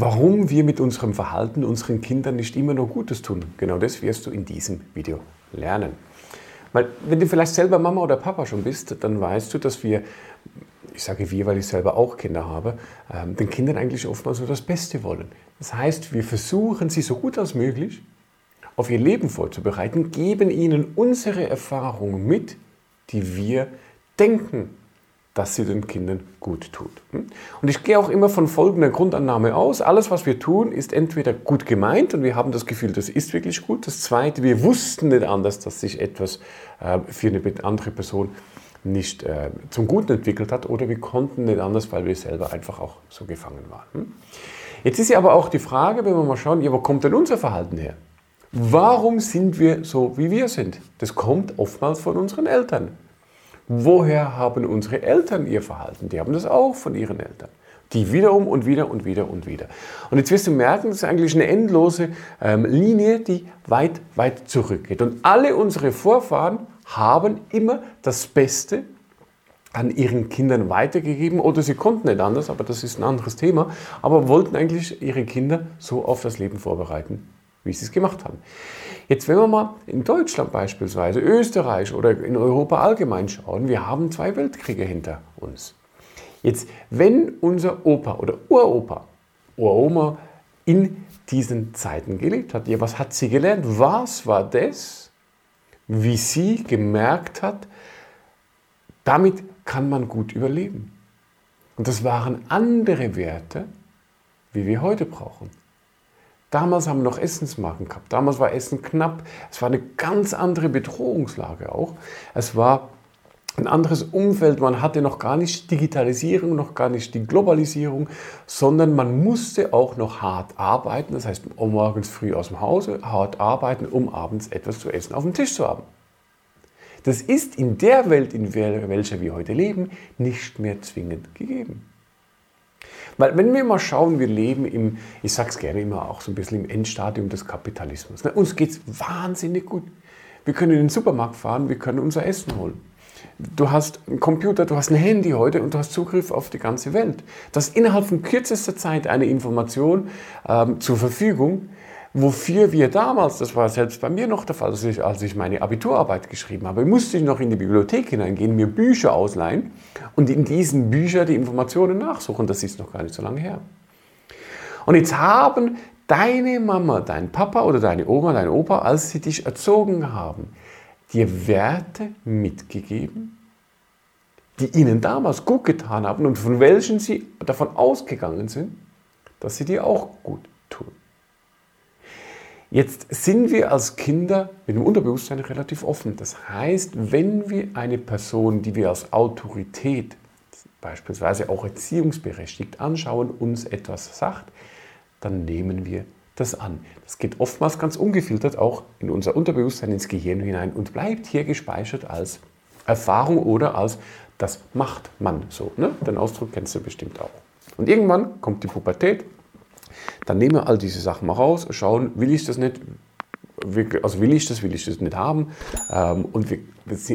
warum wir mit unserem Verhalten unseren Kindern nicht immer nur Gutes tun. Genau das wirst du in diesem Video lernen. Weil, wenn du vielleicht selber Mama oder Papa schon bist, dann weißt du, dass wir, ich sage wir, weil ich selber auch Kinder habe, ähm, den Kindern eigentlich oftmals nur das Beste wollen. Das heißt, wir versuchen sie so gut als möglich auf ihr Leben vorzubereiten, geben ihnen unsere Erfahrungen mit, die wir denken, dass sie den Kindern gut tut. Hm? Und ich gehe auch immer von folgender Grundannahme aus. Alles, was wir tun, ist entweder gut gemeint und wir haben das Gefühl, das ist wirklich gut. Das Zweite, wir wussten nicht anders, dass sich etwas äh, für eine andere Person nicht äh, zum Guten entwickelt hat oder wir konnten nicht anders, weil wir selber einfach auch so gefangen waren. Hm? Jetzt ist ja aber auch die Frage, wenn wir mal schauen, ja, wo kommt denn unser Verhalten her? Warum sind wir so, wie wir sind? Das kommt oftmals von unseren Eltern. Woher haben unsere Eltern ihr Verhalten? Die haben das auch von ihren Eltern. Die wiederum und wieder und wieder und wieder. Und jetzt wirst du merken, das ist eigentlich eine endlose ähm, Linie, die weit, weit zurückgeht. Und alle unsere Vorfahren haben immer das Beste an ihren Kindern weitergegeben oder sie konnten nicht anders, aber das ist ein anderes Thema, aber wollten eigentlich ihre Kinder so auf das Leben vorbereiten, wie sie es gemacht haben. Jetzt, wenn wir mal in Deutschland beispielsweise, Österreich oder in Europa allgemein schauen, wir haben zwei Weltkriege hinter uns. Jetzt, wenn unser Opa oder Uropa, Uroma in diesen Zeiten gelebt hat, ja, was hat sie gelernt? Was war das, wie sie gemerkt hat, damit kann man gut überleben. Und das waren andere Werte, wie wir heute brauchen. Damals haben wir noch Essensmarken gehabt. Damals war Essen knapp. Es war eine ganz andere Bedrohungslage auch. Es war ein anderes Umfeld. Man hatte noch gar nicht Digitalisierung, noch gar nicht die Globalisierung, sondern man musste auch noch hart arbeiten. Das heißt, morgens früh aus dem Hause hart arbeiten, um abends etwas zu essen auf dem Tisch zu haben. Das ist in der Welt, in welcher wir heute leben, nicht mehr zwingend gegeben. Weil wenn wir mal schauen, wir leben im, ich sage es gerne immer auch so ein bisschen im Endstadium des Kapitalismus. Ne? Uns geht es wahnsinnig gut. Wir können in den Supermarkt fahren, wir können unser Essen holen. Du hast einen Computer, du hast ein Handy heute und du hast Zugriff auf die ganze Welt. Du hast innerhalb von kürzester Zeit eine Information ähm, zur Verfügung, wofür wir damals, das war selbst bei mir noch der Fall, als ich, meine Abiturarbeit geschrieben habe, musste ich noch in die Bibliothek hineingehen, mir Bücher ausleihen und in diesen Büchern die Informationen nachsuchen. Das ist noch gar nicht so lange her. Und jetzt haben deine Mama, dein Papa oder deine Oma, dein Opa, als sie dich erzogen haben, dir Werte mitgegeben, die ihnen damals gut getan haben und von welchen sie davon ausgegangen sind, dass sie dir auch gut tun. Jetzt sind wir als Kinder mit dem Unterbewusstsein relativ offen. Das heißt, wenn wir eine Person, die wir als Autorität, beispielsweise auch erziehungsberechtigt anschauen, uns etwas sagt, dann nehmen wir das an. Das geht oftmals ganz ungefiltert auch in unser Unterbewusstsein, ins Gehirn hinein und bleibt hier gespeichert als Erfahrung oder als das macht man so. Ne? Den Ausdruck kennst du bestimmt auch. Und irgendwann kommt die Pubertät, dann nehmen wir all diese Sachen mal raus, schauen, will ich das nicht, also will ich das, will ich das nicht haben. Ähm, und wir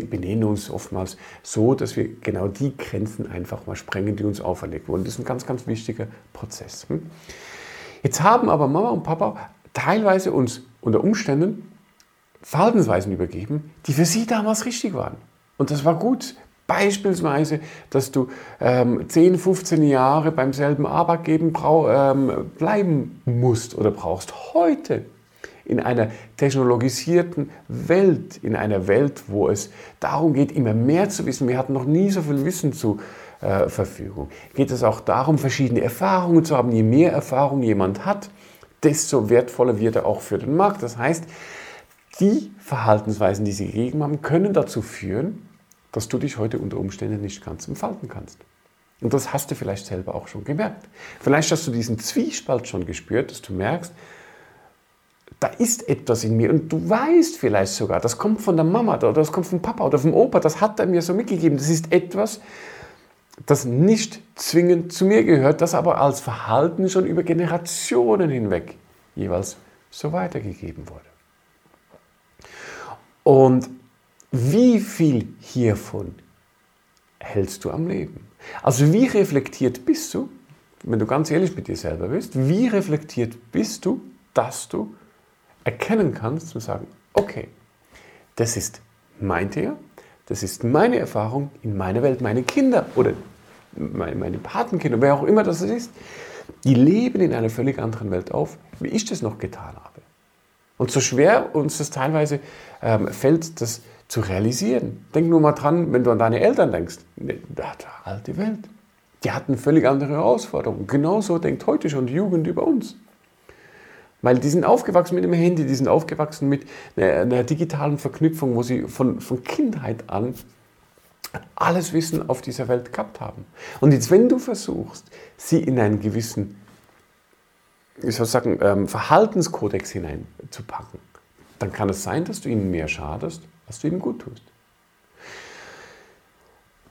benehmen uns oftmals so, dass wir genau die Grenzen einfach mal sprengen, die uns auferlegt wurden. Das ist ein ganz, ganz wichtiger Prozess. Hm? Jetzt haben aber Mama und Papa teilweise uns unter Umständen Verhaltensweisen übergeben, die für sie damals richtig waren. Und das war gut. Beispielsweise, dass du ähm, 10, 15 Jahre beim selben Arbeitgeber ähm, bleiben musst oder brauchst. Heute in einer technologisierten Welt, in einer Welt, wo es darum geht, immer mehr zu wissen. Wir hatten noch nie so viel Wissen zur äh, Verfügung. Geht es auch darum, verschiedene Erfahrungen zu haben. Je mehr Erfahrung jemand hat, desto wertvoller wird er auch für den Markt. Das heißt, die Verhaltensweisen, die sie gegeben haben, können dazu führen, dass du dich heute unter Umständen nicht ganz entfalten kannst. Und das hast du vielleicht selber auch schon gemerkt. Vielleicht hast du diesen Zwiespalt schon gespürt, dass du merkst, da ist etwas in mir und du weißt vielleicht sogar, das kommt von der Mama oder das kommt vom Papa oder vom Opa, das hat er mir so mitgegeben. Das ist etwas, das nicht zwingend zu mir gehört, das aber als Verhalten schon über Generationen hinweg jeweils so weitergegeben wurde. Und wie viel hiervon hältst du am Leben? Also wie reflektiert bist du? wenn du ganz ehrlich mit dir selber bist, wie reflektiert bist du, dass du erkennen kannst und sagen, okay, das ist mein Thema, das ist meine Erfahrung in meiner Welt, meine Kinder oder meine, Patenkinder, wer auch immer das ist, die leben in einer völlig anderen Welt auf, wie ich das noch getan habe. Und so schwer uns das teilweise ähm, fällt, das zu realisieren. Denk nur mal dran, wenn du an deine Eltern denkst. Ne, alte Welt. Die hatten völlig andere Herausforderungen. Genauso denkt heute schon die Jugend über uns. Weil die sind aufgewachsen mit dem Handy, die sind aufgewachsen mit einer, einer digitalen Verknüpfung, wo sie von, von Kindheit an alles Wissen auf dieser Welt gehabt haben. Und jetzt, wenn du versuchst, sie in einen gewissen ich soll sagen, ähm, Verhaltenskodex hineinzupacken, dann kann es sein, dass du ihnen mehr schadest, als du ihnen gut tust.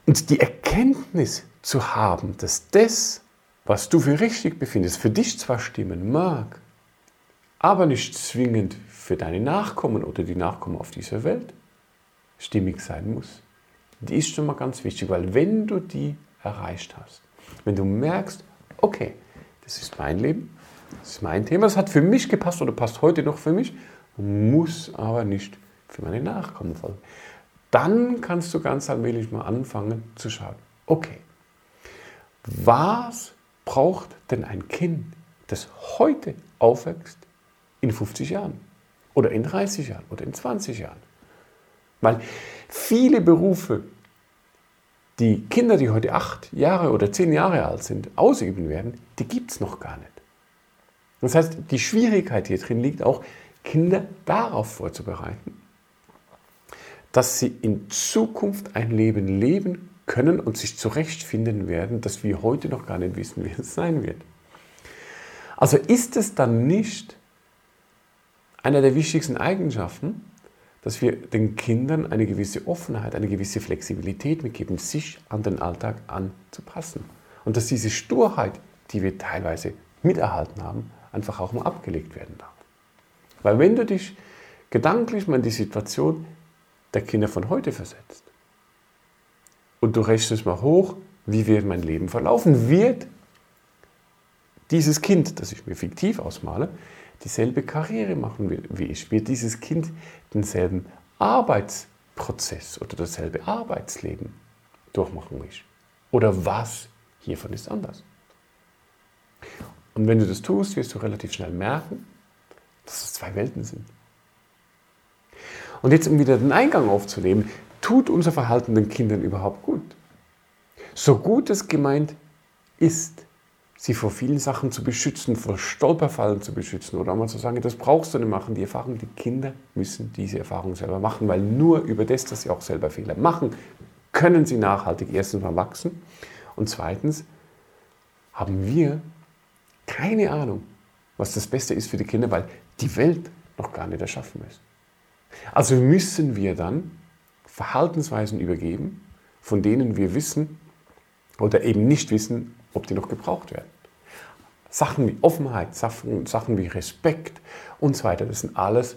Und die Erkenntnis zu haben, dass das, was du für richtig befindest, für dich zwar stimmen mag, aber nicht zwingend für deine Nachkommen oder die Nachkommen auf dieser Welt stimmig sein muss. Die ist schon mal ganz wichtig, weil wenn du die erreicht hast, wenn du merkst, okay, das ist mein Leben, das ist mein Thema, das hat für mich gepasst oder passt heute noch für mich, muss aber nicht für meine Nachkommen folgen. Dann kannst du ganz allmählich mal anfangen zu schauen, okay, was braucht denn ein Kind, das heute aufwächst, in 50 Jahren oder in 30 Jahren oder in 20 Jahren? Weil viele Berufe, die Kinder, die heute acht Jahre oder zehn Jahre alt sind, ausüben werden, die gibt es noch gar nicht. Das heißt, die Schwierigkeit hier drin liegt auch, Kinder darauf vorzubereiten, dass sie in Zukunft ein Leben leben können und sich zurechtfinden werden, das wir heute noch gar nicht wissen, wie es sein wird. Also ist es dann nicht einer der wichtigsten Eigenschaften, dass wir den Kindern eine gewisse Offenheit, eine gewisse Flexibilität mitgeben, sich an den Alltag anzupassen. Und dass diese Sturheit, die wir teilweise miterhalten haben, einfach auch mal abgelegt werden darf. Weil wenn du dich gedanklich mal in die Situation der Kinder von heute versetzt und du rechnest mal hoch, wie wird mein Leben verlaufen, wird dieses Kind, das ich mir fiktiv ausmale, dieselbe Karriere machen wie ich, wird dieses Kind denselben Arbeitsprozess oder dasselbe Arbeitsleben durchmachen wie ich. Oder was hiervon ist anders? Und wenn du das tust, wirst du relativ schnell merken, dass es zwei Welten sind. Und jetzt, um wieder den Eingang aufzunehmen, tut unser Verhalten den Kindern überhaupt gut? So gut es gemeint ist, sie vor vielen Sachen zu beschützen, vor Stolperfallen zu beschützen oder einmal zu sagen, das brauchst du nicht machen. Die Erfahrung, die Kinder müssen diese Erfahrung selber machen, weil nur über das, dass sie auch selber Fehler machen, können sie nachhaltig erstens mal wachsen und zweitens haben wir keine Ahnung, was das Beste ist für die Kinder, weil die Welt noch gar nicht erschaffen ist. Also müssen wir dann Verhaltensweisen übergeben, von denen wir wissen oder eben nicht wissen, ob die noch gebraucht werden. Sachen wie Offenheit, Sachen, wie Respekt und so weiter, das sind alles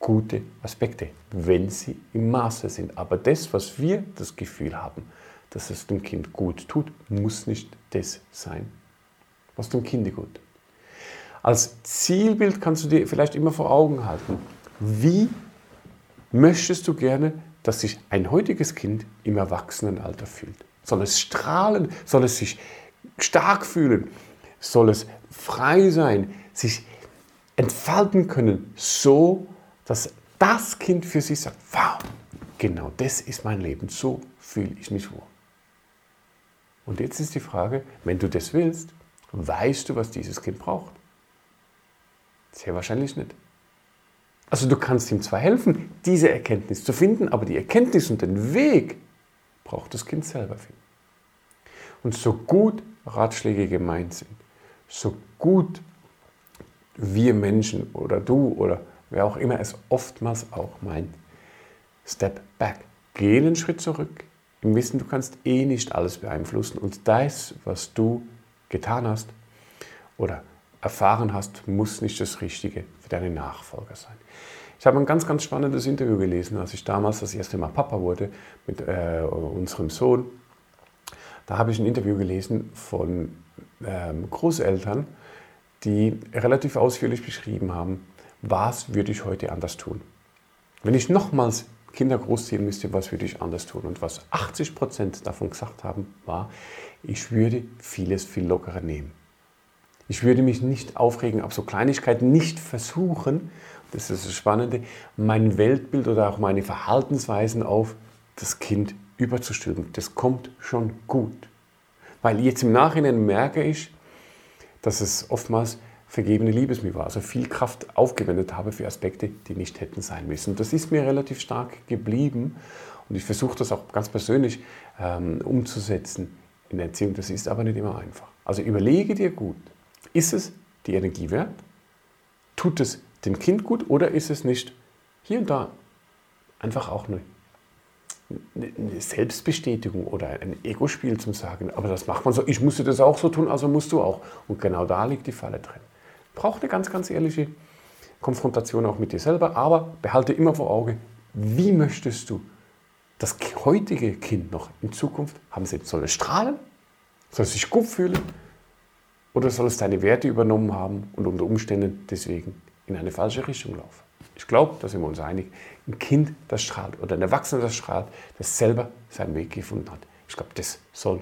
gute Aspekte, wenn sie im Maße sind. Aber das, was wir das Gefühl haben, dass es dem Kind gut tut, muss nicht das sein, was dem Kind gut tut. Als Zielbild kannst du dir vielleicht immer vor Augen halten, wie möchtest du gerne, dass sich ein heutiges Kind im Erwachsenenalter fühlt? Soll es strahlen? Soll es sich stark fühlen? Soll es frei sein? Sich entfalten können, so dass das Kind für sich sagt, wow, genau das ist mein Leben, so fühle ich mich wohl. Und jetzt ist die Frage, wenn du das willst, weißt du, was dieses Kind braucht? Sehr wahrscheinlich nicht. Also du kannst ihm zwar helfen, diese Erkenntnis zu finden, aber die Erkenntnis und den Weg braucht das Kind selber finden. Und so gut Ratschläge gemeint sind, so gut wir Menschen oder du oder wer auch immer es oftmals auch meint, Step back. Geh einen Schritt zurück im Wissen, du kannst eh nicht alles beeinflussen und das, was du getan hast oder erfahren hast, muss nicht das Richtige für deine Nachfolger sein. Ich habe ein ganz, ganz spannendes Interview gelesen, als ich damals das erste Mal Papa wurde mit äh, unserem Sohn. Da habe ich ein Interview gelesen von ähm, Großeltern, die relativ ausführlich beschrieben haben, was würde ich heute anders tun. Wenn ich nochmals Kinder großziehen müsste, was würde ich anders tun? Und was 80 Prozent davon gesagt haben, war, ich würde vieles viel lockerer nehmen. Ich würde mich nicht aufregen auf so Kleinigkeiten, nicht versuchen, das ist das Spannende, mein Weltbild oder auch meine Verhaltensweisen auf das Kind überzustülpen. Das kommt schon gut. Weil jetzt im Nachhinein merke ich, dass es oftmals vergebene Liebesmühe war, also viel Kraft aufgewendet habe für Aspekte, die nicht hätten sein müssen. Das ist mir relativ stark geblieben und ich versuche das auch ganz persönlich ähm, umzusetzen in der Erziehung. Das ist aber nicht immer einfach. Also überlege dir gut, ist es die Energie wert? Tut es dem Kind gut oder ist es nicht hier und da einfach auch eine, eine Selbstbestätigung oder ein Ego-Spiel zum Sagen, aber das macht man so, ich musste das auch so tun, also musst du auch. Und genau da liegt die Falle drin. Braucht eine ganz, ganz ehrliche Konfrontation auch mit dir selber, aber behalte immer vor Auge, wie möchtest du das heutige Kind noch in Zukunft haben? Soll es strahlen? Soll es sich gut fühlen? Oder soll es deine Werte übernommen haben und unter Umständen deswegen in eine falsche Richtung laufen? Ich glaube, da sind wir uns einig. Ein Kind, das strahlt oder ein Erwachsener, das strahlt, das selber seinen Weg gefunden hat. Ich glaube, das soll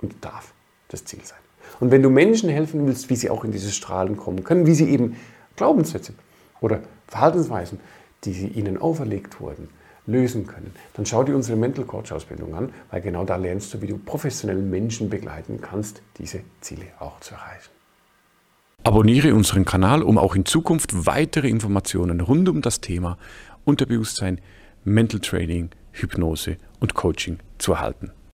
und darf das Ziel sein. Und wenn du Menschen helfen willst, wie sie auch in dieses Strahlen kommen können, wie sie eben Glaubenssätze oder Verhaltensweisen, die sie ihnen auferlegt wurden, lösen können, dann schau dir unsere Mental Coach Ausbildung an, weil genau da lernst du, wie du professionell Menschen begleiten kannst, diese Ziele auch zu erreichen. Abonniere unseren Kanal, um auch in Zukunft weitere Informationen rund um das Thema Unterbewusstsein, Mental Training, Hypnose und Coaching zu erhalten.